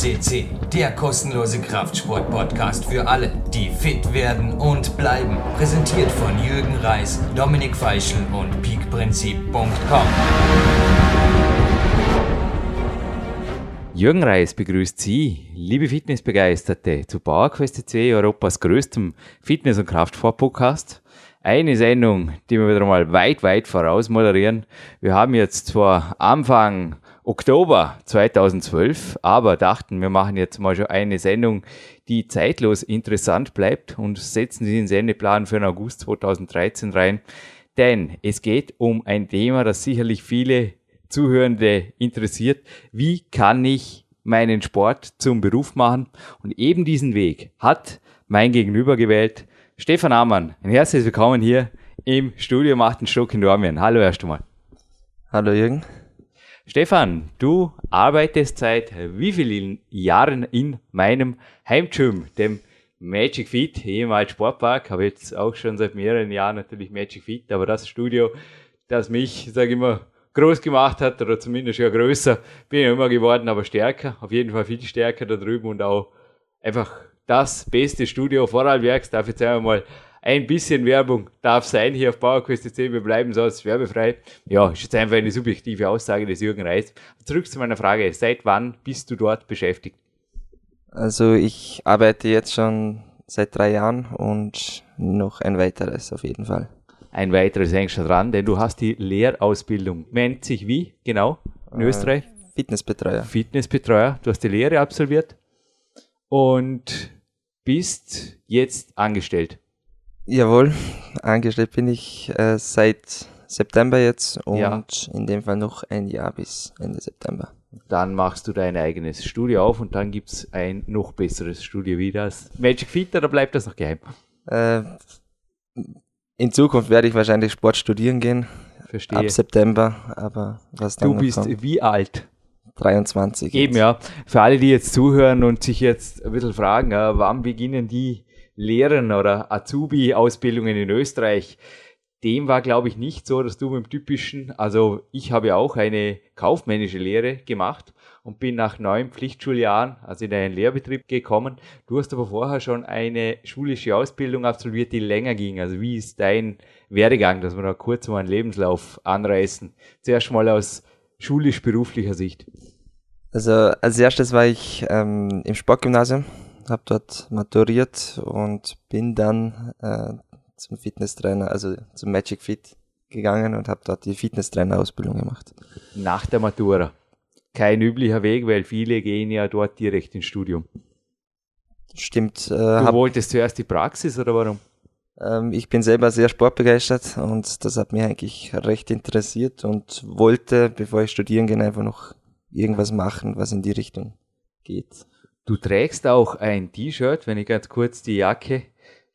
CC, der kostenlose Kraftsport-Podcast für alle, die fit werden und bleiben. Präsentiert von Jürgen Reis, Dominik Feischl und peakprinzip.com. Jürgen Reis begrüßt Sie, liebe Fitnessbegeisterte, zu PowerQuest C, Europas größtem Fitness- und Kraftsport-Podcast. Eine Sendung, die wir wieder mal weit, weit voraus moderieren. Wir haben jetzt zwar Anfang Oktober 2012, aber dachten, wir machen jetzt mal schon eine Sendung, die zeitlos interessant bleibt und setzen Sie den Sendeplan für den August 2013 rein. Denn es geht um ein Thema, das sicherlich viele Zuhörende interessiert. Wie kann ich meinen Sport zum Beruf machen? Und eben diesen Weg hat mein Gegenüber gewählt. Stefan Amann, ein herzliches Willkommen hier im Studio Macht den Stock in Dormien. Hallo erst einmal. Hallo Jürgen. Stefan, du arbeitest seit wie vielen Jahren in meinem Heimgym, dem Magic Fit, ehemals Sportpark, habe jetzt auch schon seit mehreren Jahren natürlich Magic Fit, aber das Studio, das mich, sage ich immer, groß gemacht hat oder zumindest ja größer, bin ich immer geworden, aber stärker, auf jeden Fall viel stärker da drüben und auch einfach das beste Studio Vorarlbergs, darf jetzt einmal ein bisschen Werbung darf sein hier auf PowerQuest Wir bleiben sonst werbefrei. Ja, ist jetzt einfach eine subjektive Aussage des Jürgen Reis. Zurück zu meiner Frage. Seit wann bist du dort beschäftigt? Also ich arbeite jetzt schon seit drei Jahren und noch ein weiteres auf jeden Fall. Ein weiteres hängst du dran, denn du hast die Lehrausbildung. Nennt sich wie genau in äh, Österreich? Fitnessbetreuer. Fitnessbetreuer. Du hast die Lehre absolviert und bist jetzt angestellt. Jawohl, angestellt bin ich äh, seit September jetzt und ja. in dem Fall noch ein Jahr bis Ende September. Dann machst du dein eigenes Studio auf und dann gibt es ein noch besseres Studio wieder als Magic Fit oder bleibt das noch geheim? Äh, in Zukunft werde ich wahrscheinlich Sport studieren gehen. Verstehe. Ab September, aber was dann Du bist kommt, wie alt? 23. Eben, jetzt. ja. Für alle, die jetzt zuhören und sich jetzt ein bisschen fragen, äh, wann beginnen die Lehren oder Azubi-Ausbildungen in Österreich? Dem war, glaube ich, nicht so, dass du mit dem typischen, also ich habe auch eine kaufmännische Lehre gemacht und bin nach neun Pflichtschuljahren, also in einen Lehrbetrieb gekommen. Du hast aber vorher schon eine schulische Ausbildung absolviert, die länger ging. Also wie ist dein Werdegang, dass wir noch kurz mal einen Lebenslauf anreißen? Zuerst mal aus schulisch-beruflicher Sicht. Also als erstes war ich ähm, im Sportgymnasium, habe dort maturiert und bin dann äh, zum Fitnesstrainer, also zum Magic Fit gegangen und habe dort die Fitnesstrainer-Ausbildung gemacht. Nach der Matura? kein üblicher Weg, weil viele gehen ja dort direkt ins Studium. Stimmt. Äh, du wolltest zuerst die Praxis oder warum? Ähm, ich bin selber sehr sportbegeistert und das hat mich eigentlich recht interessiert und wollte, bevor ich studieren gehe, einfach noch irgendwas machen, was in die Richtung geht. Du trägst auch ein T-Shirt, wenn ich ganz kurz die Jacke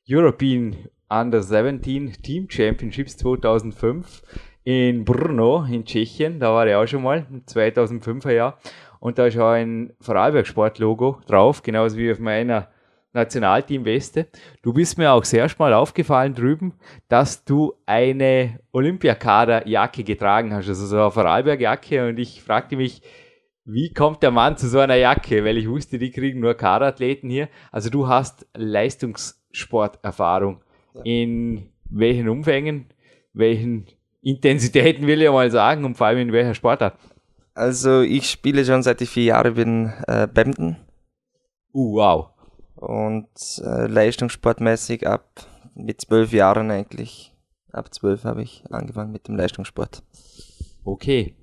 European Under 17 Team Championships 2005 in Brno in Tschechien, da war ich auch schon mal, im 2005er Jahr. Und da ist auch ein Vorarlberg-Sport-Logo drauf, genauso wie auf meiner Nationalteam-Weste. Du bist mir auch sehr mal aufgefallen drüben, dass du eine Olympiakader-Jacke getragen hast, also so eine Vorarlberg-Jacke. Und ich fragte mich, wie kommt der Mann zu so einer Jacke? Weil ich wusste, die kriegen nur Kaderathleten hier. Also du hast Leistungssporterfahrung. Ja. In welchen Umfängen, welchen Intensitäten will ich mal sagen und vor allem in welcher Sportart? Also ich spiele schon seit ich vier Jahre bin äh, Badminton. Uh, wow. Und äh, leistungssportmäßig ab mit zwölf Jahren eigentlich. Ab zwölf habe ich angefangen mit dem Leistungssport. Okay.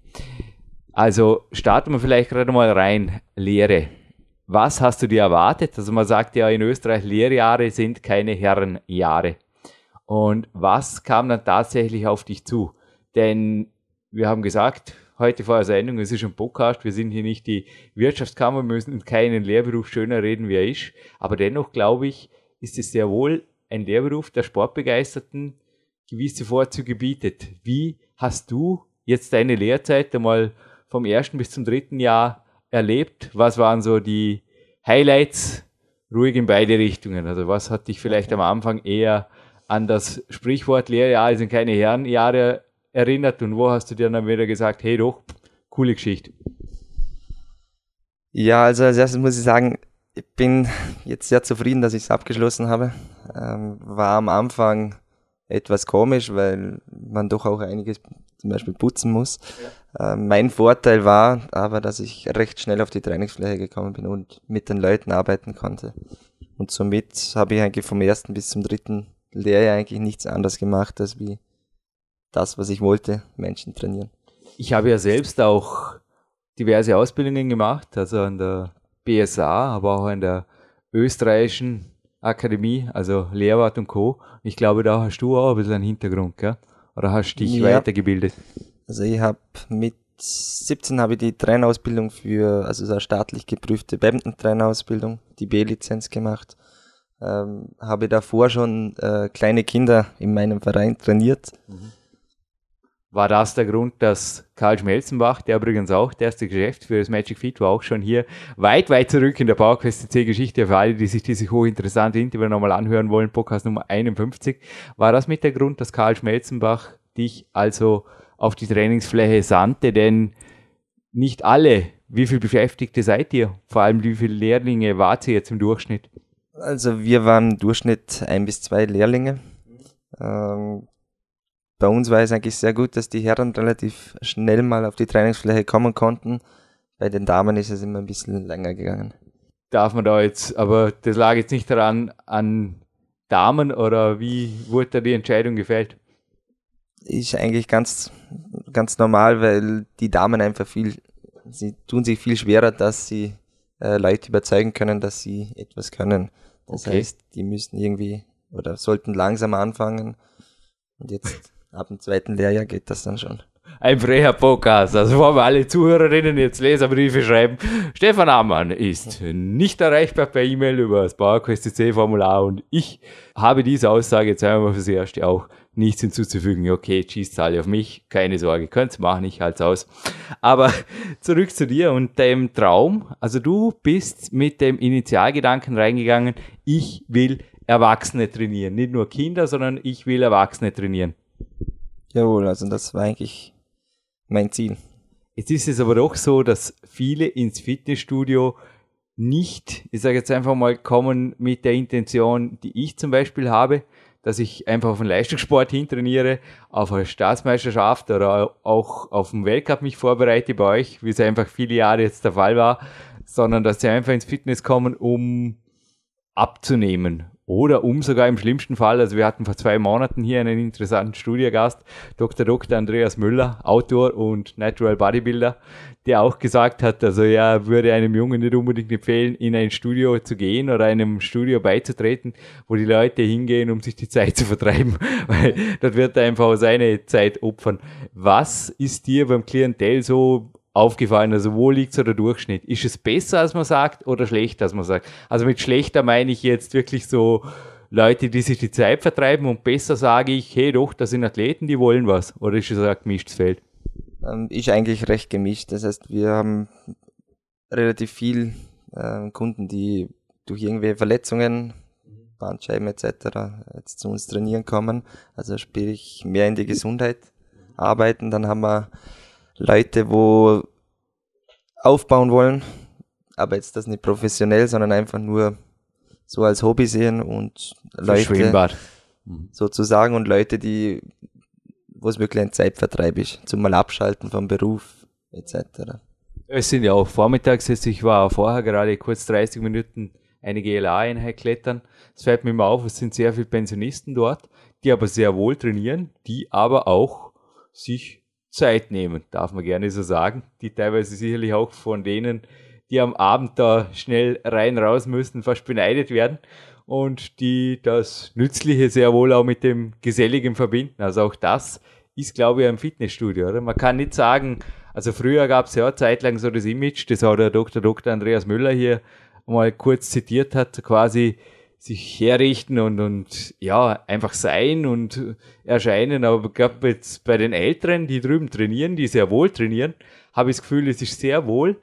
Also starten wir vielleicht gerade mal rein. Lehre. Was hast du dir erwartet? Also man sagt ja in Österreich, Lehrjahre sind keine Herrenjahre. Und was kam dann tatsächlich auf dich zu? Denn wir haben gesagt, heute vor der Sendung, es ist ein Podcast, wir sind hier nicht die Wirtschaftskammer, wir müssen keinen Lehrberuf schöner reden, wie er ist. Aber dennoch glaube ich, ist es sehr wohl ein Lehrberuf, der Sportbegeisterten gewisse Vorzüge bietet. Wie hast du jetzt deine Lehrzeit einmal vom ersten bis zum dritten Jahr erlebt? Was waren so die Highlights? Ruhig in beide Richtungen. Also was hat dich vielleicht am Anfang eher an das Sprichwort Lehrjahre sind keine Herrenjahre erinnert und wo hast du dir dann wieder gesagt, hey doch, coole Geschichte? Ja, also als erstes muss ich sagen, ich bin jetzt sehr zufrieden, dass ich es abgeschlossen habe. Ähm, war am Anfang etwas komisch, weil man doch auch einiges zum Beispiel putzen muss. Ja. Ähm, mein Vorteil war aber, dass ich recht schnell auf die Trainingsfläche gekommen bin und mit den Leuten arbeiten konnte. Und somit habe ich eigentlich vom ersten bis zum dritten Lehrjahr eigentlich nichts anderes gemacht, als wie das, was ich wollte, Menschen trainieren. Ich habe ja selbst auch diverse Ausbildungen gemacht, also an der BSA, aber auch an der österreichischen Akademie, also Lehrwart und Co. Ich glaube, da hast du auch ein bisschen einen Hintergrund, gell? Oder hast dich ja. weitergebildet? Also ich habe mit 17 habe ich die Trainerausbildung für, also so eine staatlich geprüfte Badminton-Trainerausbildung, die B-Lizenz gemacht. Ähm, habe davor schon äh, kleine Kinder in meinem Verein trainiert. Mhm. War das der Grund, dass Karl Schmelzenbach, der übrigens auch der erste Geschäftsführer des Magic Fit war, auch schon hier weit, weit zurück in der PowerQuest C Geschichte für alle, die sich diese hochinteressante Interview nochmal anhören wollen, Podcast Nummer 51. War das mit der Grund, dass Karl Schmelzenbach dich also auf die Trainingsfläche sandte? Denn nicht alle, wie viele Beschäftigte seid ihr? Vor allem, wie viele Lehrlinge wart ihr jetzt im Durchschnitt? Also wir waren im Durchschnitt ein bis zwei Lehrlinge. Ähm, bei uns war es eigentlich sehr gut, dass die Herren relativ schnell mal auf die Trainingsfläche kommen konnten. Bei den Damen ist es immer ein bisschen länger gegangen. Darf man da jetzt, aber das lag jetzt nicht daran an Damen oder wie wurde da die Entscheidung gefällt? Ist eigentlich ganz, ganz normal, weil die Damen einfach viel, sie tun sich viel schwerer, dass sie äh, Leute überzeugen können, dass sie etwas können. Das okay. heißt, die müssen irgendwie oder sollten langsam anfangen. Und jetzt ab dem zweiten Lehrjahr geht das dann schon. Ein frecher Podcast. Also wollen wir alle Zuhörerinnen jetzt Leserbriefe schreiben. Stefan Amann ist nicht erreichbar per E-Mail über das PowerQuest C Formular und ich habe diese Aussage jetzt einmal fürs Erste auch nichts hinzuzufügen. Okay, schießt alle auf mich, keine Sorge, könnt's machen, ich halt's aus. Aber zurück zu dir und deinem Traum. Also du bist mit dem Initialgedanken reingegangen, ich will Erwachsene trainieren. Nicht nur Kinder, sondern ich will Erwachsene trainieren. Jawohl, also das war eigentlich mein Ziel. Jetzt ist es aber doch so, dass viele ins Fitnessstudio nicht, ich sage jetzt einfach mal, kommen mit der Intention, die ich zum Beispiel habe, dass ich einfach auf einen Leistungssport hintrainiere, auf eine Staatsmeisterschaft oder auch auf den Weltcup mich vorbereite bei euch, wie es einfach viele Jahre jetzt der Fall war, sondern dass sie einfach ins Fitness kommen, um abzunehmen, oder um sogar im schlimmsten Fall, also wir hatten vor zwei Monaten hier einen interessanten Studiogast, Dr. Dr. Andreas Müller, Autor und Natural Bodybuilder, der auch gesagt hat, also er würde einem Jungen nicht unbedingt empfehlen, in ein Studio zu gehen oder einem Studio beizutreten, wo die Leute hingehen, um sich die Zeit zu vertreiben, weil dort wird er einfach seine Zeit opfern. Was ist dir beim Klientel so aufgefallen? Also wo liegt so der Durchschnitt? Ist es besser, als man sagt, oder schlechter, als man sagt? Also mit schlechter meine ich jetzt wirklich so Leute, die sich die Zeit vertreiben und besser sage ich, hey doch, das sind Athleten, die wollen was. Oder ist es ein gemischtes Feld? Ähm, ist eigentlich recht gemischt. Das heißt, wir haben relativ viel äh, Kunden, die durch irgendwelche Verletzungen, Bandscheiben etc. jetzt zu uns trainieren kommen. Also sprich mehr in die Gesundheit arbeiten. Dann haben wir Leute, wo aufbauen wollen, aber jetzt das nicht professionell, sondern einfach nur so als Hobby sehen und Leute mhm. sozusagen und Leute, die wo es wirklich ein Zeitvertreib ist, zum mal abschalten vom Beruf etc. Es sind ja auch vormittags jetzt, ich war vorher gerade kurz 30 Minuten eine GLA-Einheit klettern. Es fällt mir immer auf, es sind sehr viele Pensionisten dort, die aber sehr wohl trainieren, die aber auch sich Zeit nehmen, darf man gerne so sagen, die teilweise sicherlich auch von denen, die am Abend da schnell rein raus müssen, fast beneidet werden und die das Nützliche sehr wohl auch mit dem Geselligen verbinden. Also auch das ist, glaube ich, ein Fitnessstudio, oder? Man kann nicht sagen, also früher gab es ja zeitlang so das Image, das auch der Dr. Dr. Andreas Müller hier mal kurz zitiert hat, quasi sich herrichten und, und ja, einfach sein und erscheinen. Aber ich glaube, jetzt bei den Älteren, die drüben trainieren, die sehr wohl trainieren, habe ich das Gefühl, es ist sehr wohl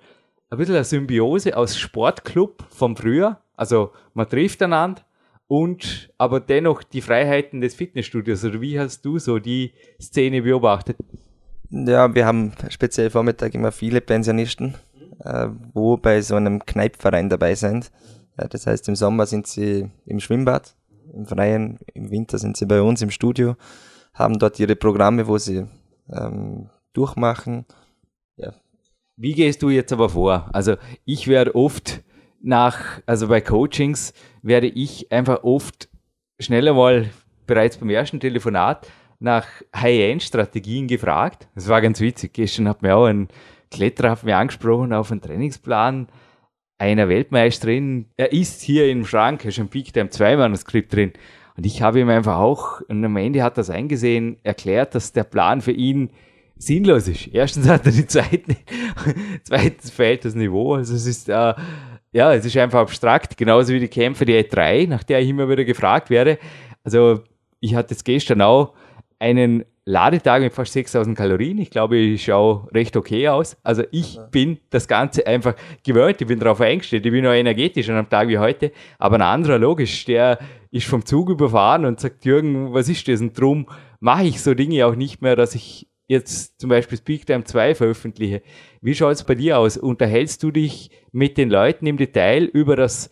ein bisschen eine Symbiose aus Sportclub vom Früher. Also man trifft einander und aber dennoch die Freiheiten des Fitnessstudios. Oder wie hast du so die Szene beobachtet? Ja, wir haben speziell Vormittag immer viele Pensionisten, äh, wo bei so einem Kneipverein dabei sind. Äh, das heißt, im Sommer sind sie im Schwimmbad, im Freien, im Winter sind sie bei uns im Studio, haben dort ihre Programme, wo sie ähm, durchmachen. Ja. Wie gehst du jetzt aber vor? Also ich werde oft nach, also bei Coachings werde ich einfach oft schneller mal bereits beim ersten Telefonat nach High-End-Strategien gefragt. Das war ganz witzig. Gestern hat mir auch ein Kletterer hat mir angesprochen auf einen Trainingsplan einer Weltmeisterin. Er ist hier im Schrank, er ist im Peak Time 2 Manuskript drin. Und ich habe ihm einfach auch, und am Ende hat er das eingesehen, erklärt, dass der Plan für ihn sinnlos ist. Erstens hat er die nicht, zweitens fehlt das Niveau. Also es ist, äh, ja, es ist einfach abstrakt, genauso wie die Kämpfe der E3, nach der ich immer wieder gefragt werde. Also ich hatte es gestern auch einen Ladetag mit fast 6000 Kalorien. Ich glaube, ich schaue recht okay aus. Also ich bin das Ganze einfach gewöhnt. Ich bin darauf eingestellt. Ich bin noch energetisch an einem Tag wie heute. Aber ein anderer, logisch, der ist vom Zug überfahren und sagt, Jürgen, was ist das? Und drum mache ich so Dinge auch nicht mehr, dass ich jetzt zum Beispiel Speak Time 2 veröffentliche. Wie schaut es bei dir aus? Unterhältst du dich mit den Leuten im Detail über das,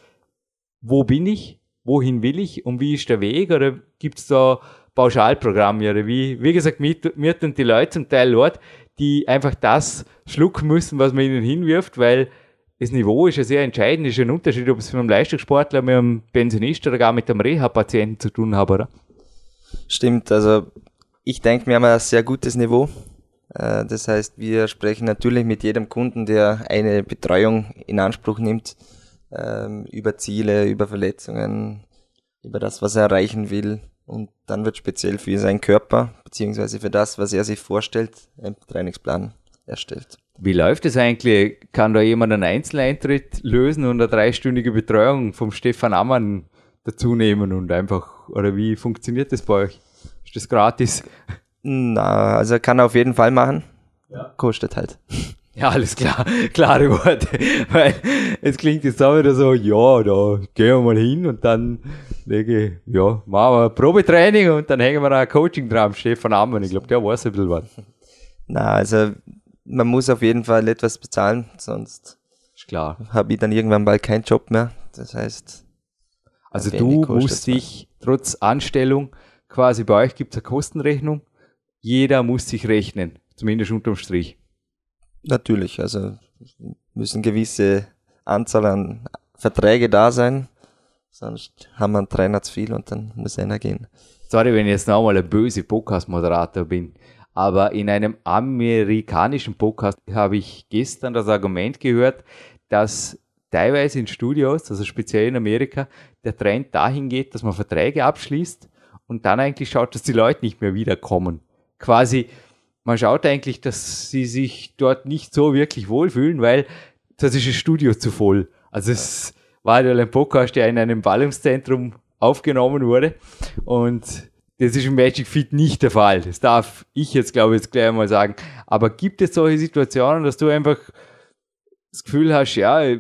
wo bin ich, wohin will ich und wie ist der Weg? Oder gibt es da Pauschalprogramme oder wie, wie gesagt, mir, mir die Leute zum Teil dort, die einfach das schlucken müssen, was man ihnen hinwirft, weil das Niveau ist ja sehr entscheidend, ist ein Unterschied, ob es mit einem Leistungssportler, mit einem Pensionist oder gar mit einem Reha-Patienten zu tun habe, oder? Stimmt, also ich denke, wir haben ein sehr gutes Niveau. Äh, das heißt, wir sprechen natürlich mit jedem Kunden, der eine Betreuung in Anspruch nimmt, ähm, über Ziele, über Verletzungen, über das, was er erreichen will. Und dann wird speziell für seinen Körper, beziehungsweise für das, was er sich vorstellt, ein Trainingsplan erstellt. Wie läuft es eigentlich? Kann da jemand einen Einzeleintritt lösen und eine dreistündige Betreuung vom Stefan Ammann dazu nehmen und einfach, oder wie funktioniert das bei euch? Ist das gratis? Na, also kann er auf jeden Fall machen. Ja. Kostet halt. Ja, alles klar, klare Worte. Weil es klingt jetzt auch wieder so, ja, da gehen wir mal hin und dann lege, ja, machen wir ein Probetraining und dann hängen wir ein Coaching dran, Stefan Ammann. Ich glaube, der weiß ein bisschen was. Na, also man muss auf jeden Fall etwas bezahlen, sonst ist klar. habe ich dann irgendwann bald keinen Job mehr. Das heißt. Also du musst dich trotz Anstellung, quasi bei euch gibt es eine Kostenrechnung, jeder muss sich rechnen, zumindest unterm Strich. Natürlich, also müssen gewisse Anzahl an Verträge da sein, sonst haben wir einen Trainer zu viel und dann muss einer gehen. Sorry, wenn ich jetzt nochmal ein böse Podcast-Moderator bin, aber in einem amerikanischen Podcast habe ich gestern das Argument gehört, dass teilweise in Studios, also speziell in Amerika, der Trend dahin geht, dass man Verträge abschließt und dann eigentlich schaut, dass die Leute nicht mehr wiederkommen. Quasi, man schaut eigentlich, dass sie sich dort nicht so wirklich wohlfühlen, weil das ist ein Studio zu voll. Also es war ja ein Podcast, der in einem Ballungszentrum aufgenommen wurde und das ist im Magic Fit nicht der Fall. Das darf ich jetzt, glaube ich, jetzt gleich mal sagen. Aber gibt es solche Situationen, dass du einfach das Gefühl hast, ja,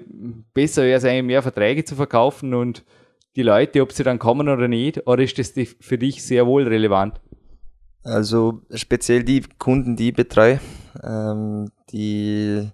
besser wäre es eigentlich mehr Verträge zu verkaufen und die Leute, ob sie dann kommen oder nicht, oder ist das für dich sehr wohl relevant? Also speziell die Kunden, die ich betreue, ähm, die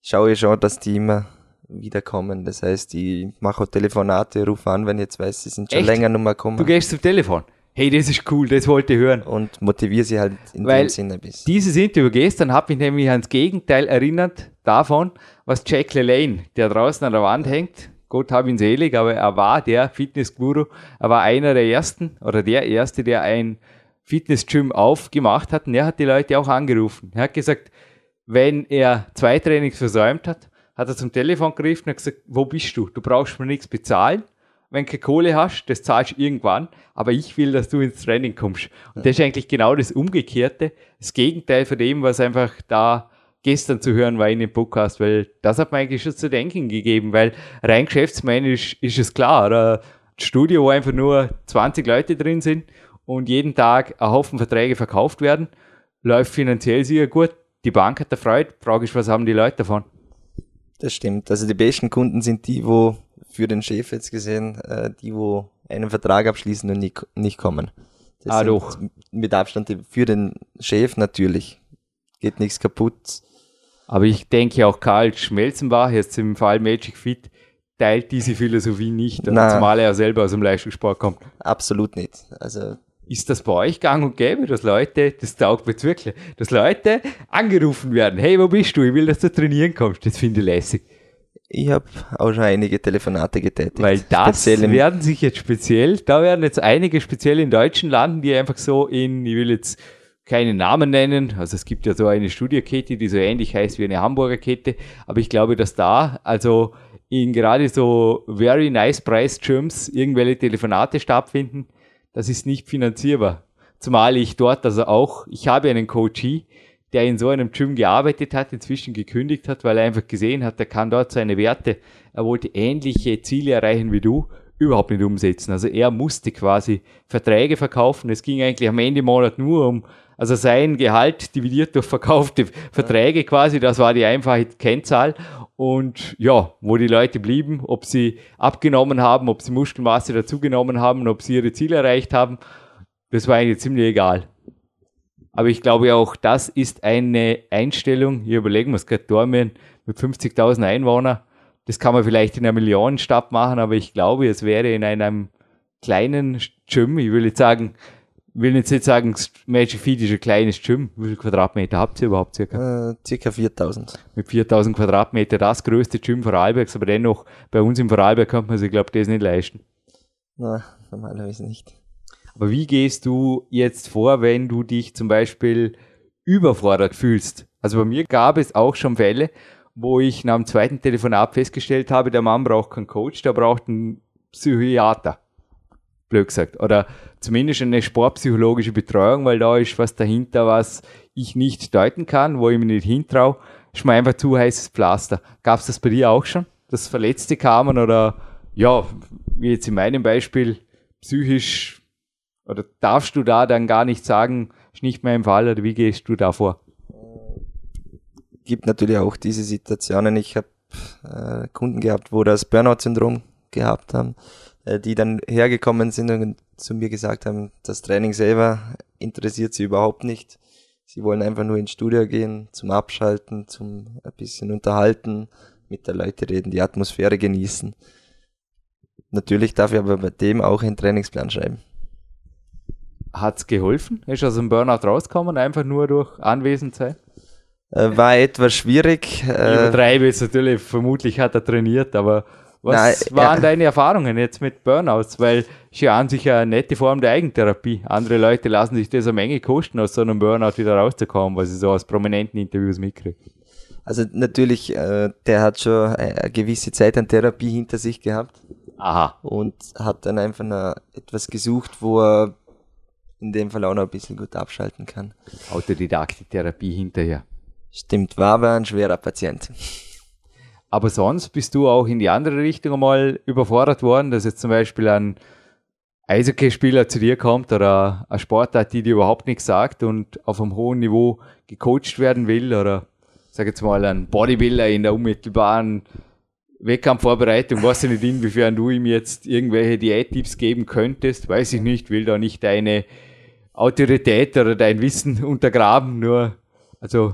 schaue ich schon, dass die immer wiederkommen. Das heißt, ich mache auch Telefonate, rufe an, wenn ich jetzt weiß, sie sind schon Echt? länger noch mal gekommen. Du gehst zum Telefon? Hey, das ist cool, das wollte ich hören. Und motiviere sie halt in Weil dem Sinne ein bisschen. Dieses Interview gestern hat mich nämlich ans Gegenteil erinnert davon, was Jack LaLanne, der draußen an der Wand hängt, Gott hab ihn selig, aber er war der Fitnessguru, er war einer der ersten oder der erste, der ein Fitnessgym aufgemacht hat und er hat die Leute auch angerufen. Er hat gesagt, wenn er zwei Trainings versäumt hat, hat er zum Telefon gegriffen und gesagt, wo bist du? Du brauchst mir nichts bezahlen. Wenn du keine Kohle hast, das zahlst du irgendwann, aber ich will, dass du ins Training kommst. Und das ist eigentlich genau das Umgekehrte, das Gegenteil von dem, was einfach da gestern zu hören war in dem Podcast, weil das hat mir eigentlich schon zu denken gegeben, weil rein geschäftsmännisch ist es klar? Ein Studio, wo einfach nur 20 Leute drin sind und jeden Tag ein Haufen Verträge verkauft werden, läuft finanziell sehr gut. Die Bank hat erfreut. Frage ist, was haben die Leute davon? Das stimmt. Also die besten Kunden sind die, wo für den Chef jetzt gesehen, äh, die, wo einen Vertrag abschließen und nicht, nicht kommen. Das ah, doch. Mit Abstand für den Chef natürlich. Geht nichts kaputt. Aber ich denke auch Karl Schmelzenbach, jetzt im Fall Magic Fit, teilt diese Philosophie nicht, Nein. zumal er selber aus dem Leistungssport kommt. Absolut nicht. Also Ist das bei euch gang und gäbe, dass Leute, das taugt mir jetzt wirklich, dass Leute angerufen werden, hey, wo bist du? Ich will, dass du trainieren kommst. Das finde ich lässig. ich habe auch schon einige Telefonate getätigt. Weil das werden sich jetzt speziell, da werden jetzt einige speziell in Deutschen landen, die einfach so in, ich will jetzt keine Namen nennen, also es gibt ja so eine Studierkette, die so ähnlich heißt wie eine Hamburger Kette, aber ich glaube, dass da, also in gerade so very nice price Gyms irgendwelche Telefonate stattfinden, das ist nicht finanzierbar. Zumal ich dort also auch, ich habe einen Coachee, der in so einem Gym gearbeitet hat, inzwischen gekündigt hat, weil er einfach gesehen hat, er kann dort seine Werte, er wollte ähnliche Ziele erreichen wie du, überhaupt nicht umsetzen. Also er musste quasi Verträge verkaufen. Es ging eigentlich am Ende Monat nur um, also sein Gehalt dividiert durch verkaufte Verträge quasi, das war die einfache Kennzahl. Und ja, wo die Leute blieben, ob sie abgenommen haben, ob sie Muskelmasse dazugenommen haben, ob sie ihre Ziele erreicht haben, das war eigentlich ziemlich egal. Aber ich glaube auch, das ist eine Einstellung. Hier überlegen wir es gerade, Dormien mit 50.000 Einwohnern. Das kann man vielleicht in einer Millionenstadt machen, aber ich glaube, es wäre in einem kleinen Gym, ich will jetzt sagen, will jetzt nicht sagen, Magic Feet ist ein kleines Gym. Wie viele Quadratmeter habt ihr überhaupt circa? äh, circa 4000. Mit 4000 Quadratmeter, das größte Gym Vorarlbergs, aber dennoch, bei uns im Vorarlberg kann man sich, glaube ich, das nicht leisten. Na, normalerweise nicht. Aber wie gehst du jetzt vor, wenn du dich zum Beispiel überfordert fühlst? Also bei mir gab es auch schon Fälle, wo ich nach dem zweiten Telefonat festgestellt habe, der Mann braucht keinen Coach, der braucht einen Psychiater. Blöd gesagt. Oder zumindest eine sportpsychologische Betreuung, weil da ist was dahinter, was ich nicht deuten kann, wo ich mir nicht hintraue. Ist mir einfach zu heißes Pflaster. Gab es das bei dir auch schon? Dass Verletzte kamen oder ja, wie jetzt in meinem Beispiel, psychisch oder darfst du da dann gar nicht sagen, ist nicht mehr im Fall oder wie gehst du da vor? Gibt natürlich auch diese Situationen. Ich habe äh, Kunden gehabt, wo das Burnout-Syndrom gehabt haben, die dann hergekommen sind und zu mir gesagt haben, das Training selber interessiert sie überhaupt nicht. Sie wollen einfach nur ins Studio gehen, zum Abschalten, zum ein bisschen unterhalten, mit der Leute reden, die Atmosphäre genießen. Natürlich darf ich aber bei dem auch einen Trainingsplan schreiben. Hat's geholfen? Ist aus dem Burnout rausgekommen, einfach nur durch Anwesenheit? Äh, war etwas schwierig. Ich Äh, übertreibe jetzt natürlich, vermutlich hat er trainiert, aber was Nein, waren ja. deine Erfahrungen jetzt mit Burnouts? Weil ist ja an sich eine nette Form der Eigentherapie. Andere Leute lassen sich das eine Menge kosten, aus so einem Burnout wieder rauszukommen, was ich so aus prominenten Interviews mitkriege. also natürlich, äh, der hat schon eine gewisse Zeit an Therapie hinter sich gehabt. Aha. und hat dann einfach noch etwas gesucht, wo er in dem Fall auch noch ein bisschen gut abschalten kann. Autodidaktik-Therapie hinterher. Stimmt, war aber ein schwerer Patient. Aber sonst bist du auch in die andere Richtung einmal überfordert worden, dass jetzt zum Beispiel ein Eishockeyspieler zu dir kommt oder eine Sportart, die dir überhaupt nichts sagt und auf einem hohen Niveau gecoacht werden will oder sag jetzt mal ein Bodybuilder in der unmittelbaren Wettkampfvorbereitung, weiß ich nicht, inwiefern du ihm jetzt irgendwelche Diättipps geben könntest, weiß ich nicht, will da nicht deine Autorität oder dein Wissen untergraben, nur, also,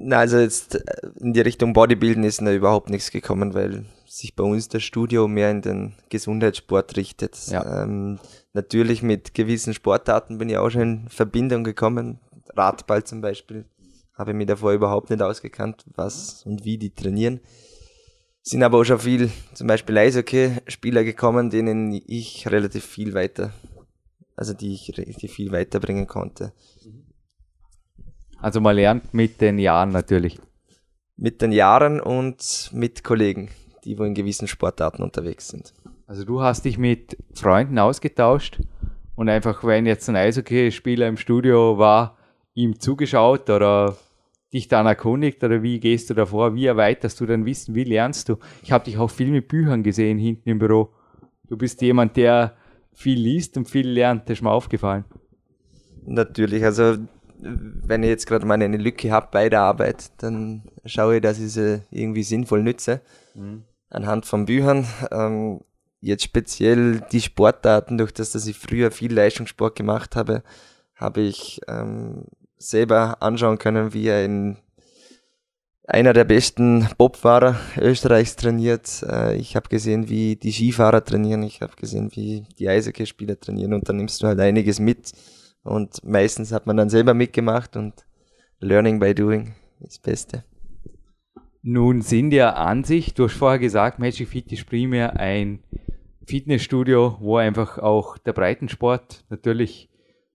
Na, also jetzt äh, in die Richtung Bodybuilding ist da überhaupt nichts gekommen, weil sich bei uns das Studio mehr in den Gesundheitssport richtet. Ja. Ähm, natürlich mit gewissen Sportarten bin ich auch schon in Verbindung gekommen. Radball zum Beispiel habe ich mich davor überhaupt nicht ausgekannt, was und wie die trainieren. Sind aber auch schon viel, zum Beispiel Eishockey-Spieler gekommen, denen ich relativ viel weiter, also die ich relativ viel weiterbringen konnte. Also man lernt mit den Jahren natürlich. Mit den Jahren und mit Kollegen, die wo in gewissen Sportarten unterwegs sind. Also du hast dich mit Freunden ausgetauscht und einfach, wenn jetzt ein Eishockeyspieler im Studio war, ihm zugeschaut oder dich dann erkundigt oder wie gehst du davor, wie erweiterst du dein Wissen, wie lernst du? Ich habe dich auch viel mit Büchern gesehen hinten im Büro. Du bist jemand, der viel liest und viel lernt, das ist mir aufgefallen. Natürlich, also wenn ich jetzt gerade mal eine Lücke habe bei der Arbeit, dann schaue ich, dass ich sie irgendwie sinnvoll nütze. Anhand von Büchern. Ähm, jetzt speziell die Sportarten, durch das, dass ich früher viel Leistungssport gemacht habe, habe ich ähm, selber anschauen können, wie ein einer der besten Bobfahrer Österreichs trainiert. Äh, ich habe gesehen, wie die Skifahrer trainieren. Ich habe gesehen, wie die Eishockeyspieler trainieren. Und dann nimmst du halt einiges mit. Und meistens hat man dann selber mitgemacht und Learning by Doing ist das Beste. Nun sind ja an sich, du hast vorher gesagt, Magic Fit ist primär ein Fitnessstudio, wo einfach auch der Breitensport natürlich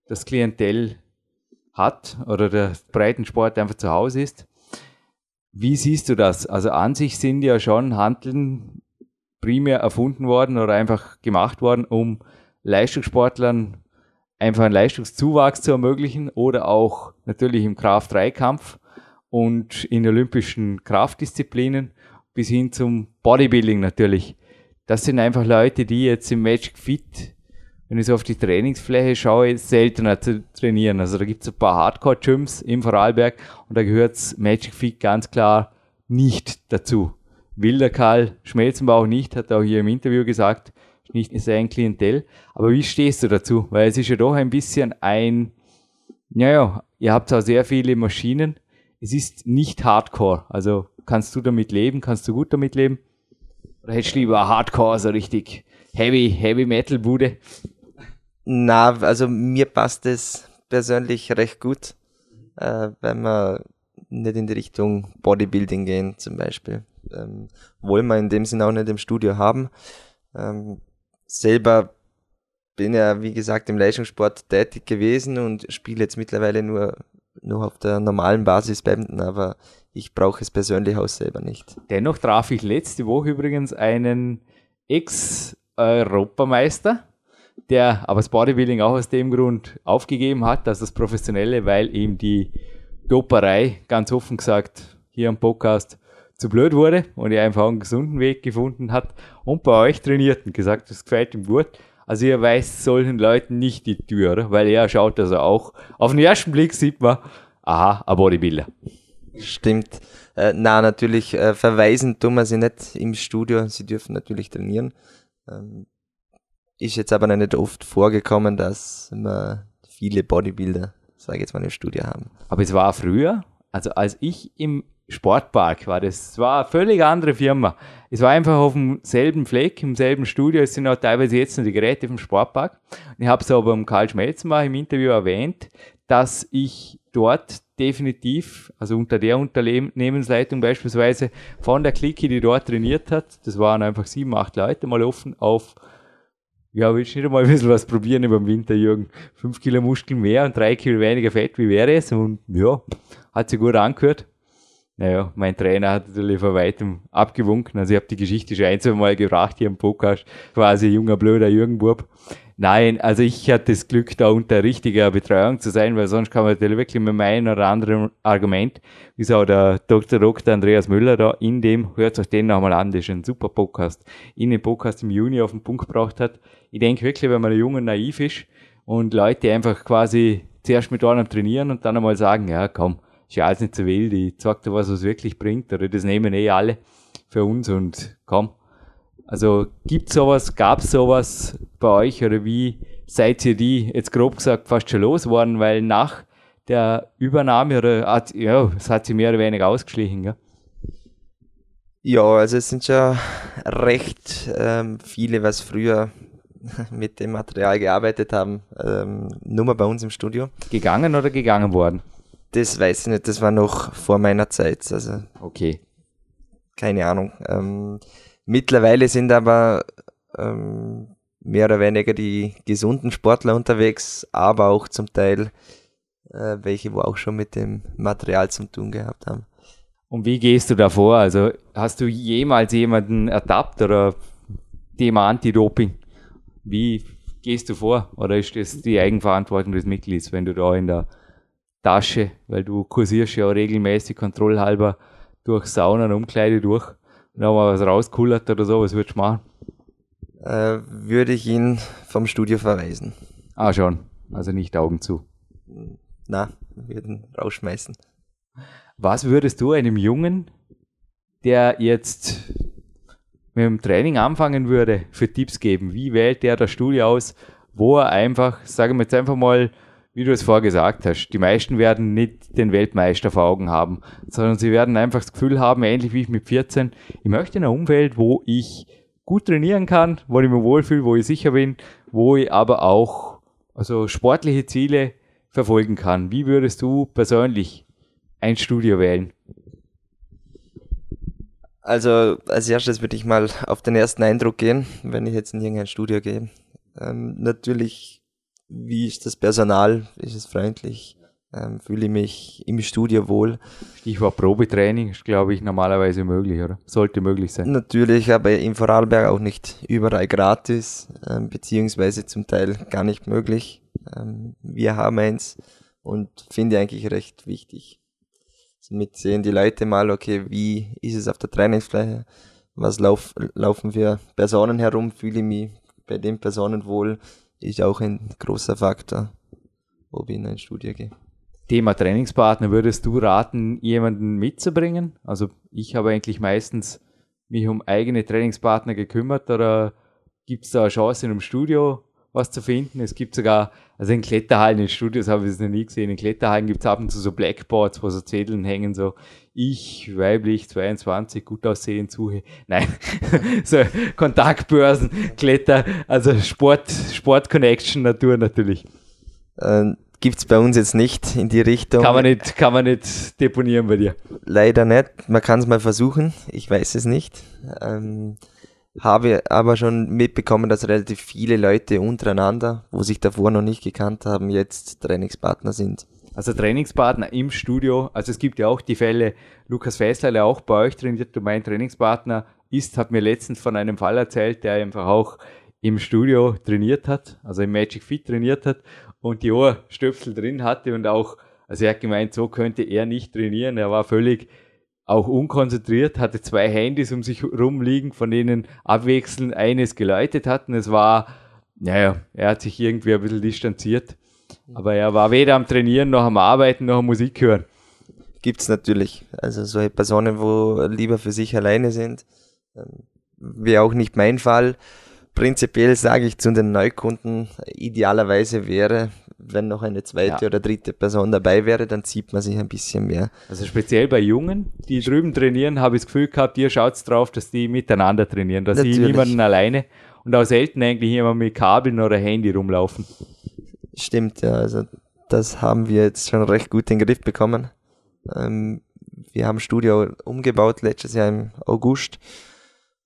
das Klientel hat oder der Breitensport einfach zu Hause ist. Wie siehst du das? Also an sich sind ja schon Handeln primär erfunden worden oder einfach gemacht worden, um Leistungssportlern einfach einen Leistungszuwachs zu ermöglichen oder auch natürlich im Kraft-3-Kampf und in olympischen Kraftdisziplinen bis hin zum Bodybuilding natürlich. Das sind einfach Leute, die jetzt im Magic Fit, wenn ich so auf die Trainingsfläche schaue, seltener zu trainieren. Also da gibt es ein paar Hardcore-Gyms im Vorarlberg und da gehört Magic Fit ganz klar nicht dazu. Wilder Karl Schmelzenbauch nicht, hat auch hier im Interview gesagt, nicht sein Klientel. Aber wie stehst du dazu? Weil es ist ja doch ein bisschen ein, naja, ihr habt auch sehr viele Maschinen, es ist nicht Hardcore. Also kannst du damit leben, kannst du gut damit leben? Oder hättest du lieber Hardcore, so richtig Heavy, Heavy Metal Bude? Na, also mir passt es persönlich recht gut, äh, wenn wir nicht in die Richtung Bodybuilding gehen zum Beispiel. Ähm, wollen wir in dem Sinne auch nicht im Studio haben. Ähm, selber bin ja, wie gesagt, im Leistungssport tätig gewesen und spiele jetzt mittlerweile nur nur auf der normalen Basis Badminton, aber ich brauche es persönlich auch selber nicht. Dennoch traf ich letzte Woche übrigens einen Ex-Europameister, der aber das Bodybuilding auch aus dem Grund aufgegeben hat, dass das Professionelle, weil ihm die Doperei, ganz offen gesagt, hier am Podcast zu blöd wurde und er einfach einen gesunden Weg gefunden hat und bei euch trainiert und gesagt, das gefällt ihm gut. Also ihr weist solchen Leuten nicht die Tür, weil er schaut also auch. Auf den ersten Blick sieht man, aha, ein Bodybuilder. Stimmt. Äh, na, natürlich äh, verweisen tun wir sie nicht im Studio. Sie dürfen natürlich trainieren. Ähm, ist jetzt aber nicht oft vorgekommen, dass wir viele Bodybuilder, sage ich jetzt mal, im Studio haben. Aber es war früher, also als ich im Sportpark war das. war eine völlig andere Firma. Es war einfach auf demselben Fleck, im selben Studio. Es sind auch teilweise jetzt noch die Geräte vom Sportpark. Ich habe es aber beim Karl Schmelzenbach im Interview erwähnt, dass ich dort definitiv, also unter der Unternehmensleitung beispielsweise von der Clique, die dort trainiert hat, das waren einfach sieben, acht Leute mal offen auf ja, willst du nicht einmal ein bisschen was probieren über den Winter, Jürgen? Fünf Kilo Muskeln mehr und drei Kilo weniger Fett, wie wäre es? Und ja, hat sich gut angehört. Naja, mein Trainer hat natürlich vor weitem abgewunken. Also ich habe die Geschichte schon ein, zwei Mal gebracht hier im Podcast. Quasi junger, blöder Jürgenbub. Nein, also ich hatte das Glück, da unter richtiger Betreuung zu sein, weil sonst kann man natürlich wirklich mit meinem oder anderen Argument, wie es auch der Dr. Dr. Andreas Müller da in dem, hört euch den nochmal an, das ist ein super Podcast, in dem Podcast im Juni auf den Punkt gebracht hat. Ich denke wirklich, wenn man jung und naiv ist und Leute einfach quasi zuerst mit einem trainieren und dann einmal sagen, ja komm, ist ja alles nicht so wild, ich zeig dir was, was wirklich bringt, oder das nehmen eh alle für uns und komm. Also gibt's sowas, gab's sowas bei euch oder wie seid ihr die jetzt grob gesagt fast schon losgeworden, weil nach der Übernahme oder hat, ja, es hat sich mehr oder weniger ausgeschlichen, ja? Ja, also es sind schon recht ähm, viele, was früher mit dem Material gearbeitet haben, ähm, nur mal bei uns im Studio. Gegangen oder gegangen worden? Das weiß ich nicht, das war noch vor meiner Zeit. Also okay. Keine Ahnung. Ähm, mittlerweile sind aber ähm, mehr oder weniger die gesunden Sportler unterwegs, aber auch zum Teil äh, welche, wo auch schon mit dem Material zu tun gehabt haben. Und wie gehst du da vor? Also hast du jemals jemanden ertappt oder Thema Anti-Doping? Wie gehst du vor? Oder ist das die Eigenverantwortung des Mitglieds, wenn du da in der Tasche, weil du kursierst ja regelmäßig kontrollhalber durch Sauna und Umkleide durch. Und wenn mal was rauskullert oder so, was würdest du machen? Äh, würde ich ihn vom Studio verweisen. Ah, schon. Also nicht Augen zu. Na, würde ihn rausschmeißen. Was würdest du einem Jungen, der jetzt mit dem Training anfangen würde, für Tipps geben? Wie wählt der das Studio aus, wo er einfach, sagen wir jetzt einfach mal, wie du es vorher gesagt hast, die meisten werden nicht den Weltmeister vor Augen haben, sondern sie werden einfach das Gefühl haben, ähnlich wie ich mit 14, ich möchte in einer Umwelt, wo ich gut trainieren kann, wo ich mich wohlfühle, wo ich sicher bin, wo ich aber auch also sportliche Ziele verfolgen kann. Wie würdest du persönlich ein Studio wählen? Also als erstes würde ich mal auf den ersten Eindruck gehen, wenn ich jetzt in irgendein Studio gehe. Ähm, natürlich, wie ist das Personal? Ist es freundlich? Ähm, fühle ich mich im Studio wohl? Stichwort Probetraining ist, glaube ich, normalerweise möglich, oder? Sollte möglich sein. Natürlich, aber in Vorarlberg auch nicht überall gratis, ähm, beziehungsweise zum Teil gar nicht möglich. Ähm, wir haben eins und finde eigentlich recht wichtig. Somit sehen die Leute mal, okay, wie ist es auf der Trainingsfläche? Was lauf, laufen für Personen herum? Fühle ich mich bei den Personen wohl? Ist auch ein großer Faktor, ob ich in ein Studio gehe. Thema Trainingspartner, würdest du raten, jemanden mitzubringen? Also ich habe eigentlich meistens mich um eigene Trainingspartner gekümmert oder gibt es da eine Chance in einem Studio was zu finden? Es gibt sogar, also in Kletterhallen, in Studios habe ich es noch nie gesehen, in Kletterhallen gibt es ab und zu so Blackboards, wo so Zetteln hängen, so ich, weiblich, 22, gut aussehen, suche. Nein, so Kontaktbörsen, Kletter, also Sport, Sport Connection Natur natürlich. Ähm, gibt es bei uns jetzt nicht in die Richtung. Kann man nicht, kann man nicht deponieren bei dir. Leider nicht. Man kann es mal versuchen. Ich weiß es nicht. Ähm, habe aber schon mitbekommen, dass relativ viele Leute untereinander, wo sich davor noch nicht gekannt haben, jetzt Trainingspartner sind. Also Trainingspartner im Studio. Also es gibt ja auch die Fälle, Lukas Fessler, der auch bei euch trainiert, und mein Trainingspartner ist, hat mir letztens von einem Fall erzählt, der einfach auch im Studio trainiert hat, also im Magic Fit trainiert hat und die Ohrstöpsel drin hatte und auch, also er hat gemeint, so könnte er nicht trainieren. Er war völlig auch unkonzentriert, hatte zwei Handys um sich rumliegen, von denen abwechselnd eines geläutet hatten. Es war, naja, er hat sich irgendwie ein bisschen distanziert. Aber er war weder am Trainieren noch am Arbeiten noch am Musik hören. Gibt's natürlich. Also solche Personen, wo lieber für sich alleine sind. Ähm, wäre auch nicht mein Fall prinzipiell sage ich zu den Neukunden, idealerweise wäre, wenn noch eine zweite ja. oder dritte Person dabei wäre, dann zieht man sich ein bisschen mehr. Also speziell bei Jungen, die drüben trainieren, habe ich das Gefühl gehabt, ihr schaut drauf, dass die miteinander trainieren, dass sie niemanden alleine und auch selten eigentlich jemand mit Kabeln oder Handy rumlaufen. Stimmt, ja, also das haben wir jetzt schon recht gut in den Griff bekommen. Ähm, wir haben Studio umgebaut letztes Jahr im August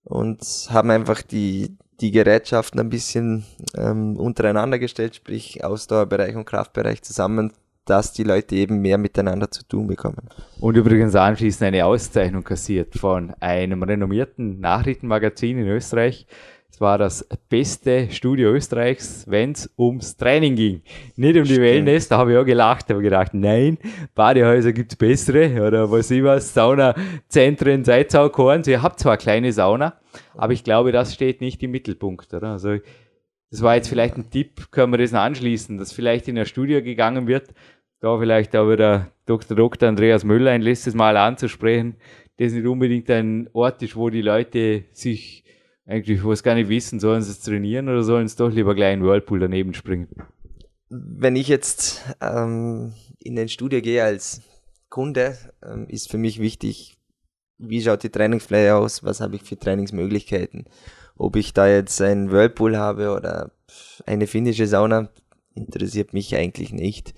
und haben einfach die, die Gerätschaften ein bisschen ähm, untereinander gestellt, sprich Ausdauerbereich und Kraftbereich zusammen, dass die Leute eben mehr miteinander zu tun bekommen. Und übrigens anschließend eine Auszeichnung kassiert von einem renommierten Nachrichtenmagazin in Österreich. Es war das beste Studio Österreichs, wenn es ums Training ging. Nicht um die Stimmt. Wellness, da habe ich auch gelacht, habe gedacht, nein, Badehäuser gibt es bessere oder was ich was, Saunazentren, Seitzaukorns. Ihr habt zwar kleine Sauna, aber ich glaube, das steht nicht im Mittelpunkt, oder? Also, das war jetzt vielleicht ein Tipp, können wir das noch anschließen, dass vielleicht in eine Studie gegangen wird, da vielleicht auch wieder Dr. Dr. Andreas Müller ein letztes Mal anzusprechen, das nicht unbedingt ein Ort ist, wo die Leute sich eigentlich, wo es gar nicht wissen, sollen sie es trainieren oder sollen sie doch lieber gleich in Whirlpool daneben springen? Wenn ich jetzt ähm, in ein Studio gehe als Kunde, ähm, ist für mich wichtig, wie schaut die Trainingsfläche aus, was habe ich für Trainingsmöglichkeiten. Ob ich da jetzt ein Whirlpool habe oder eine finnische Sauna, interessiert mich eigentlich nicht.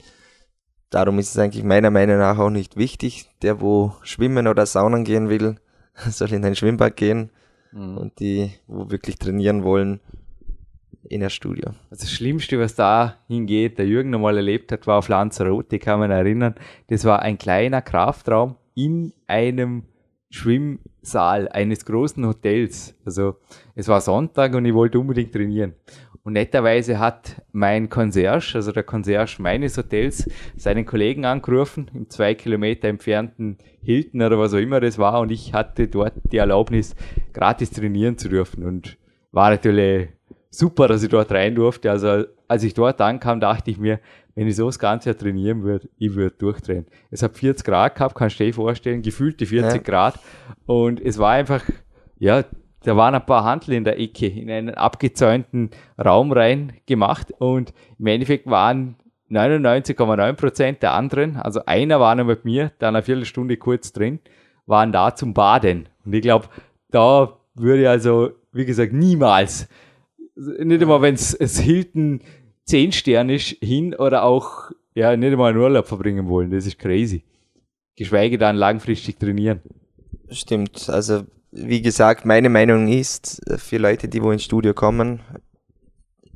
Darum ist es eigentlich meiner Meinung nach auch nicht wichtig. Der, wo schwimmen oder saunen gehen will, soll in ein Schwimmbad gehen mhm. und die, wo wirklich trainieren wollen, in ein Studio. Also das Schlimmste, was da hingeht, der Jürgen nochmal erlebt hat, war auf Lanzarote, kann man erinnern. Das war ein kleiner Kraftraum in einem Schwimmsaal eines großen Hotels. Also es war Sonntag und ich wollte unbedingt trainieren. Und netterweise hat mein Concierge, also der Concierge meines Hotels, seinen Kollegen angerufen, im zwei Kilometer entfernten Hilton oder was auch immer das war. Und ich hatte dort die Erlaubnis, gratis trainieren zu dürfen. Und war natürlich super, dass ich dort rein durfte. Also als ich dort ankam, dachte ich mir, wenn ich so das ganze Jahr trainieren würde, ich würde durchdrehen. Es hat 40 Grad gehabt, kannst du dir vorstellen, gefühlte 40 ja. Grad. Und es war einfach, ja, da waren ein paar Handel in der Ecke, in einen abgezäunten Raum rein gemacht und im Endeffekt waren 99,9% der anderen, also einer war noch mit mir, dann eine Viertelstunde kurz drin, waren da zum Baden. Und ich glaube, da würde ich also, wie gesagt, niemals, nicht einmal wenn es Hilton 10 Stern ist, hin oder auch, ja, nicht einmal einen Urlaub verbringen wollen. Das ist crazy. Geschweige dann langfristig trainieren. Stimmt. Also, wie gesagt, meine Meinung ist, für Leute, die wo ins Studio kommen,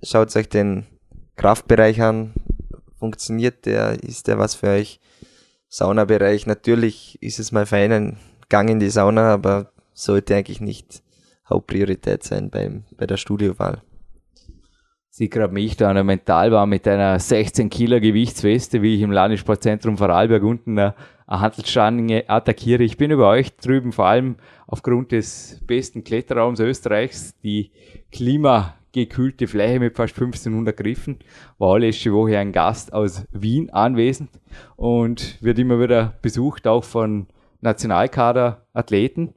schaut euch den Kraftbereich an. Funktioniert der? Ist der was für euch? Saunabereich. Natürlich ist es mal fein, ein Gang in die Sauna, aber sollte eigentlich nicht Hauptpriorität sein beim, bei der Studiowahl. Sie gerade mich da einer mental war mit einer 16 Kilo Gewichtsweste, wie ich im Landessportzentrum Vorarlberg unten eine, eine Handelsstange attackiere. Ich bin über euch drüben vor allem aufgrund des besten Kletterraums Österreichs, die klimagekühlte Fläche mit fast 1500 Griffen, war letzte Woche ein Gast aus Wien anwesend und wird immer wieder besucht, auch von Nationalkader-Athleten.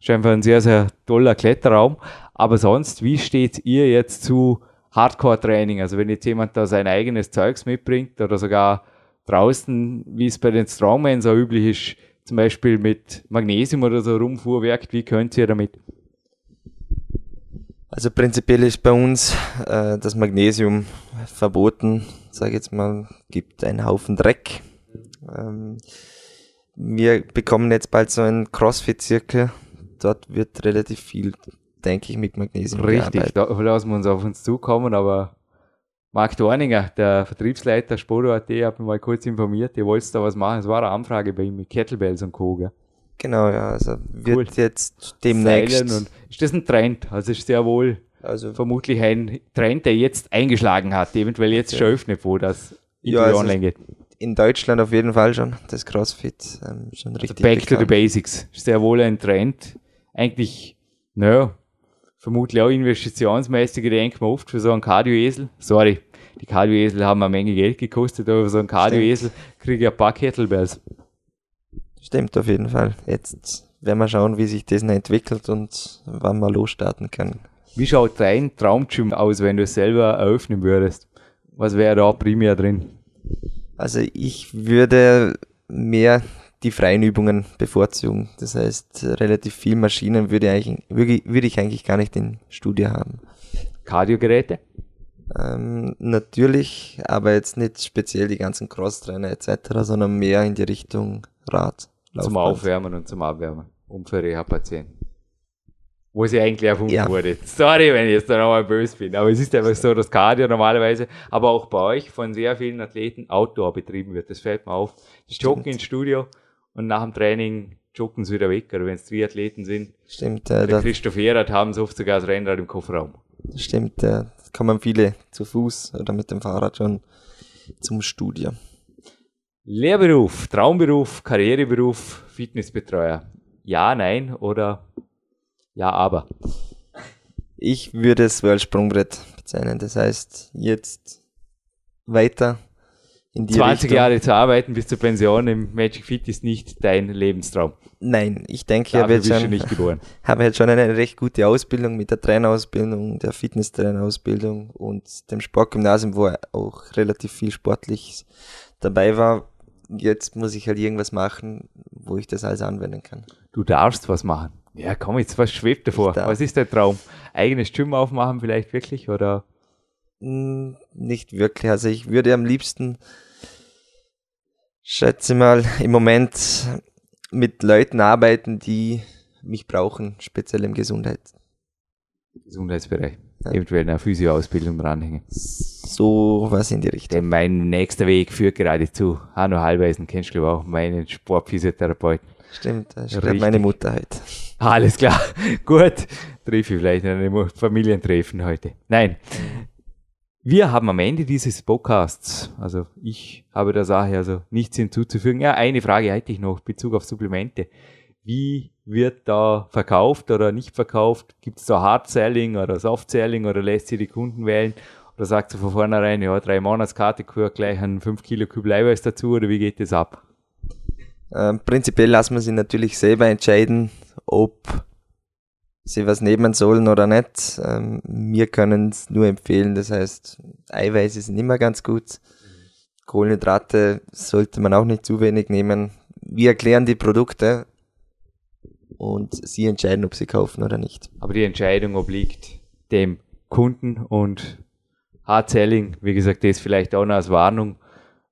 Scheinbar ein sehr, sehr toller Kletterraum. Aber sonst, wie steht ihr jetzt zu Hardcore-Training? Also wenn jetzt jemand da sein eigenes Zeugs mitbringt oder sogar draußen, wie es bei den Strongmen so üblich ist, zum Beispiel mit Magnesium oder so rumfuhrwerkt, wie könnt ihr damit? Also prinzipiell ist bei uns äh, das Magnesium verboten. Sage jetzt mal, gibt einen Haufen Dreck. Ähm, wir bekommen jetzt bald so einen Crossfit-Zirkel. Dort wird relativ viel, denke ich, mit Magnesium Richtig, da lassen wir uns auf uns zukommen, aber Marc Dorninger, der Vertriebsleiter Sporo.at, hat mich mal kurz informiert, ihr wollt da was machen. Es war eine Anfrage bei ihm mit Kettlebells und Co. Gell? Genau, ja, also wird cool. jetzt demnächst. Und ist das ein Trend? Also ist sehr wohl also vermutlich ein Trend, der jetzt eingeschlagen hat, eventuell jetzt ja. schon öffnet, wo das in ja, also online geht in Deutschland auf jeden Fall schon, das CrossFit ähm, schon richtig. Also back bekannt. to the Basics. Ist sehr wohl ein Trend. Eigentlich, naja, vermutlich auch investitionsmäßig denkt man oft für so einen Cardio-Esel. Sorry, die Cardio-Esel haben eine Menge Geld gekostet, aber für so einen Cardio-Esel kriege ich ein paar Kettlebells. Stimmt auf jeden Fall. Jetzt werden wir schauen, wie sich das entwickelt und wann wir losstarten können. Wie schaut dein Traumgym aus, wenn du es selber eröffnen würdest? Was wäre da primär drin? Also ich würde mehr die freien Übungen bevorzugen. Das heißt, relativ viel Maschinen würde, eigentlich, würde ich eigentlich gar nicht in Studie haben. Kardiogeräte? Ähm, natürlich, aber jetzt nicht speziell die ganzen Crosstrainer etc., sondern mehr in die Richtung Rad. Laufband. Zum Aufwärmen und zum Abwärmen, um für Reha-Patienten wo sie eigentlich erfunden ja. wurde. Sorry, wenn ich jetzt da nochmal böse bin, aber es ist einfach so, dass Cardio normalerweise, aber auch bei euch von sehr vielen Athleten Outdoor betrieben wird. Das fällt mir auf. Die joggen ins Studio und nach dem Training joggen sie wieder weg, oder wenn es Triathleten sind. Stimmt. Äh, der Christoph Erath haben sie oft sogar das Rennrad im Kofferraum. Stimmt, äh, kommen viele zu Fuß oder mit dem Fahrrad schon zum Studio. Lehrberuf, Traumberuf, Karriereberuf, Fitnessbetreuer. Ja, nein oder ja, aber. Ich würde es World Sprungbrett bezeichnen. Das heißt, jetzt weiter in die 20 Richtung. Jahre zu arbeiten bis zur Pension im Magic Fit ist nicht dein Lebenstraum. Nein, ich denke, ich habe jetzt, schon, habe jetzt schon eine recht gute Ausbildung mit der Trainerausbildung, der Fitnesstrainerausbildung und dem Sportgymnasium, wo auch relativ viel sportlich dabei war. Jetzt muss ich halt irgendwas machen, wo ich das alles anwenden kann. Du darfst was machen. Ja, komm, jetzt, was schwebt davor? Was ist der Traum? Eigenes Gym aufmachen vielleicht wirklich oder? Nicht wirklich. Also ich würde am liebsten, schätze mal, im Moment mit Leuten arbeiten, die mich brauchen, speziell im Gesundheit. Gesundheitsbereich. Ja. Eventuell eine Physioausbildung dranhängen. So was in die Richtung. Denn mein nächster Weg führt gerade zu Hanno Halbeisen, kennst du auch, meinen Sportphysiotherapeuten. Stimmt, das ist meine Mutter heute. Alles klar, gut. Treffe ich vielleicht ein Familientreffen heute. Nein. Wir haben am Ende dieses Podcasts, also ich habe der Sache also nichts hinzuzufügen. Ja, eine Frage hätte ich noch, Bezug auf Supplemente. Wie wird da verkauft oder nicht verkauft? Gibt es da Hard Selling oder Soft Selling oder lässt sie die Kunden wählen? Oder sagt sie von vornherein, ja, drei Monatskarte gleich ein 5 Kilo Kübel Eiweiß dazu oder wie geht das ab? Ähm, prinzipiell lassen wir sie natürlich selber entscheiden, ob sie was nehmen sollen oder nicht. Ähm, wir können es nur empfehlen, das heißt, Eiweiß ist immer ganz gut. Kohlenhydrate sollte man auch nicht zu wenig nehmen. Wir erklären die Produkte und Sie entscheiden, ob Sie kaufen oder nicht. Aber die Entscheidung obliegt dem Kunden und Hard Selling, wie gesagt, das vielleicht auch noch als Warnung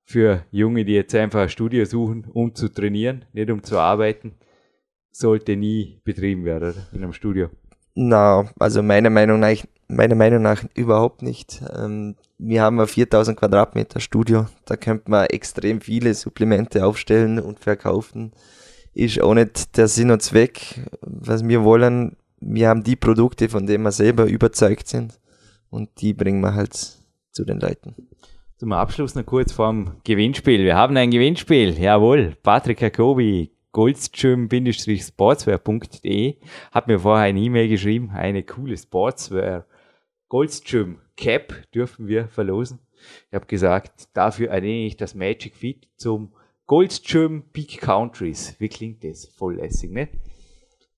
für Junge, die jetzt einfach ein Studio suchen, um zu trainieren, nicht um zu arbeiten, sollte nie betrieben werden in einem Studio. Na, also meiner Meinung nach, meiner Meinung nach überhaupt nicht. Ähm, wir haben ein 4000 Quadratmeter Studio, da könnte man extrem viele Supplemente aufstellen und verkaufen. Ist auch nicht der Sinn und Zweck, was wir wollen. Wir haben die Produkte, von denen wir selber überzeugt sind und die bringen wir halt zu den Leuten. Zum Abschluss noch kurz vorm Gewinnspiel. Wir haben ein Gewinnspiel. Jawohl. Patrick Jacobi, goldstream-sportswear.de hat mir vorher eine E-Mail geschrieben. Eine coole Sportswear. Goldstream Cap dürfen wir verlosen. Ich habe gesagt, dafür ernenne ich das Magic Fit zum Goldstream Peak Countries. Wie klingt das? Voll lässig, ne?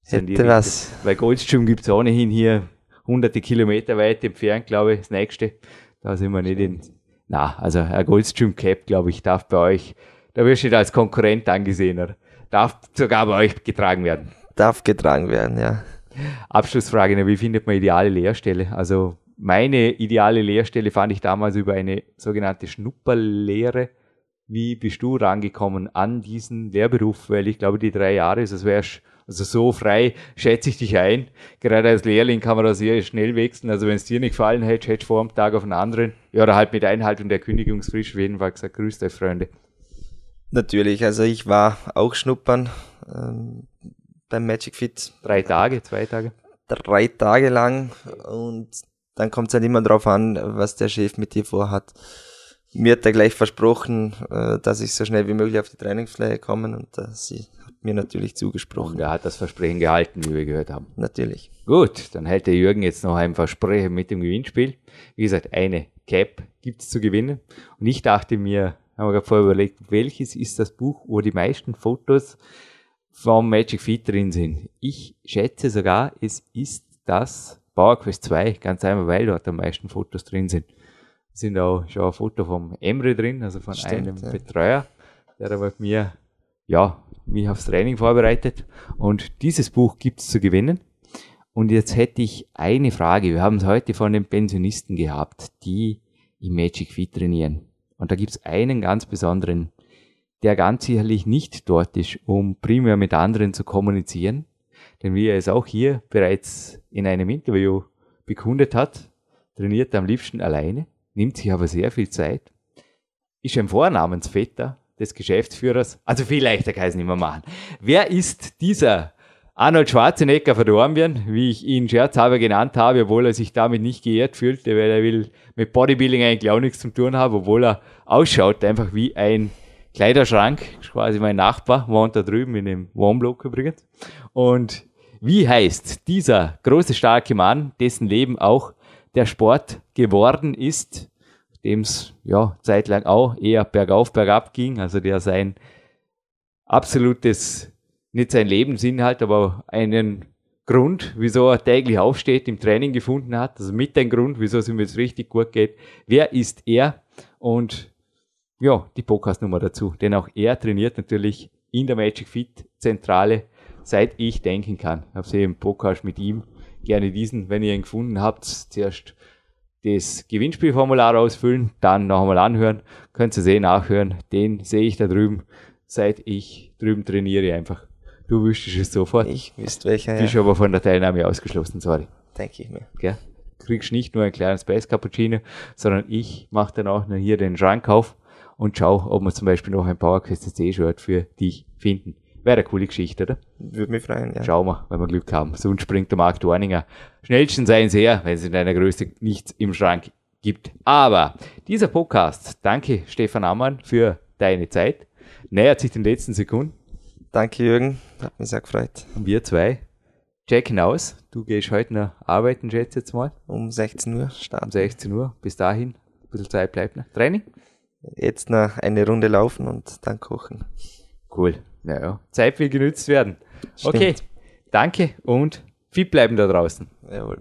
Hätte was. Weil Goldstream gibt es ohnehin hier hunderte Kilometer weit entfernt, glaube ich, das nächste. Da sind wir nicht in, na, also ein Goldstream Cap, glaube ich, darf bei euch, da wirst du nicht als Konkurrent angesehen, oder? Darf sogar bei euch getragen werden. Darf getragen werden, ja. Abschlussfrage, wie findet man ideale Lehrstelle? Also meine ideale Lehrstelle fand ich damals über eine sogenannte Schnupperlehre. Wie bist du rangekommen an diesen Lehrberuf? Weil ich glaube, die drei Jahre, das wärst also so frei schätze ich dich ein. Gerade als Lehrling kann man da sehr schnell wechseln. Also wenn es dir nicht gefallen hätte, hättest du vor dem Tag auf einen anderen. Ja, oder halt mit Einhaltung der Kündigungsfrist auf jeden Fall gesagt, grüß dich, Freunde. Natürlich, also ich war auch schnuppern ähm, beim Magic Fit. Drei Tage, zwei Tage? Drei Tage lang und dann kommt es halt immer drauf an, was der Chef mit dir vorhat. Mir hat er gleich versprochen, äh, dass ich so schnell wie möglich auf die Trainingsfläche komme und dass sie mir natürlich zugesprochen. Und er hat das Versprechen gehalten, wie wir gehört haben. Natürlich. Gut, dann hält der Jürgen jetzt noch ein Versprechen mit dem Gewinnspiel. Wie gesagt, eine Cap gibt es zu gewinnen. Und ich dachte mir, haben wir gerade vorher überlegt, welches ist das Buch, wo die meisten Fotos vom Magic Feet drin sind. Ich schätze sogar, es ist das Power Quest 2, ganz einfach, weil dort am meisten Fotos drin sind. Es sind auch schon ein Foto vom Emre drin, also von Stimmt, einem ja. Betreuer, der da mit mir ja, mich aufs Training vorbereitet. Und dieses Buch gibt's zu gewinnen. Und jetzt hätte ich eine Frage. Wir haben es heute von den Pensionisten gehabt, die im Magic Fit trainieren. Und da gibt's einen ganz besonderen, der ganz sicherlich nicht dort ist, um primär mit anderen zu kommunizieren. Denn wie er es auch hier bereits in einem Interview bekundet hat, trainiert er am liebsten alleine, nimmt sich aber sehr viel Zeit, ist ein Vornamensvetter des Geschäftsführers. Also viel leichter kann ich es nicht mehr machen. Wer ist dieser Arnold Schwarzenegger von Dornbirn, wie ich ihn scherzhalber genannt habe, obwohl er sich damit nicht geehrt fühlte, weil er will mit Bodybuilding eigentlich auch nichts zu tun haben, obwohl er ausschaut einfach wie ein Kleiderschrank, quasi mein Nachbar, wohnt da drüben in dem Wohnblock übrigens. Und wie heißt dieser große, starke Mann, dessen Leben auch der Sport geworden ist, dem es ja zeitlang auch eher bergauf, bergab ging, also der sein absolutes, nicht sein Lebensinhalt, aber einen Grund, wieso er täglich aufsteht, im Training gefunden hat, also mit dem Grund, wieso es ihm jetzt richtig gut geht. Wer ist er? Und ja, die Podcast-Nummer dazu, denn auch er trainiert natürlich in der Magic Fit Zentrale, seit ich denken kann. Ich habe sie im Podcast mit ihm gerne diesen, wenn ihr ihn gefunden habt, zuerst das Gewinnspielformular ausfüllen, dann noch einmal anhören, könnt ihr sehen, nachhören. Den sehe ich da drüben, seit ich drüben trainiere einfach. Du wüsstest es sofort. Ich wüsste welcher, ja. Bist aber von der Teilnahme ausgeschlossen, sorry. Denke ich mir. Gell? Kriegst nicht nur ein kleines Space Cappuccino, sondern ich mache dann auch noch hier den Schrank auf und schau, ob wir zum Beispiel noch ein PowerQuest C-Shirt für dich finden. Wäre eine coole Geschichte, oder? Würde mich freuen, ja. Schauen wir, wenn wir Glück haben. Sonst springt der Marc Dorninger. Schnellsten seien sie her, wenn es in deiner Größe nichts im Schrank gibt. Aber dieser Podcast, danke Stefan Ammann für deine Zeit, nähert sich den letzten Sekunden. Danke Jürgen, hat mich sehr gefreut. Und wir zwei checken aus. Du gehst heute noch arbeiten, schätze jetzt mal. Um 16 Uhr starten. Um 16 Uhr. Bis dahin, ein bisschen Zeit bleibt noch. Training? Jetzt noch eine Runde laufen und dann kochen. Cool. Naja, Zeit will genützt werden. Stimmt. Okay, danke und fit bleiben da draußen. Jawohl.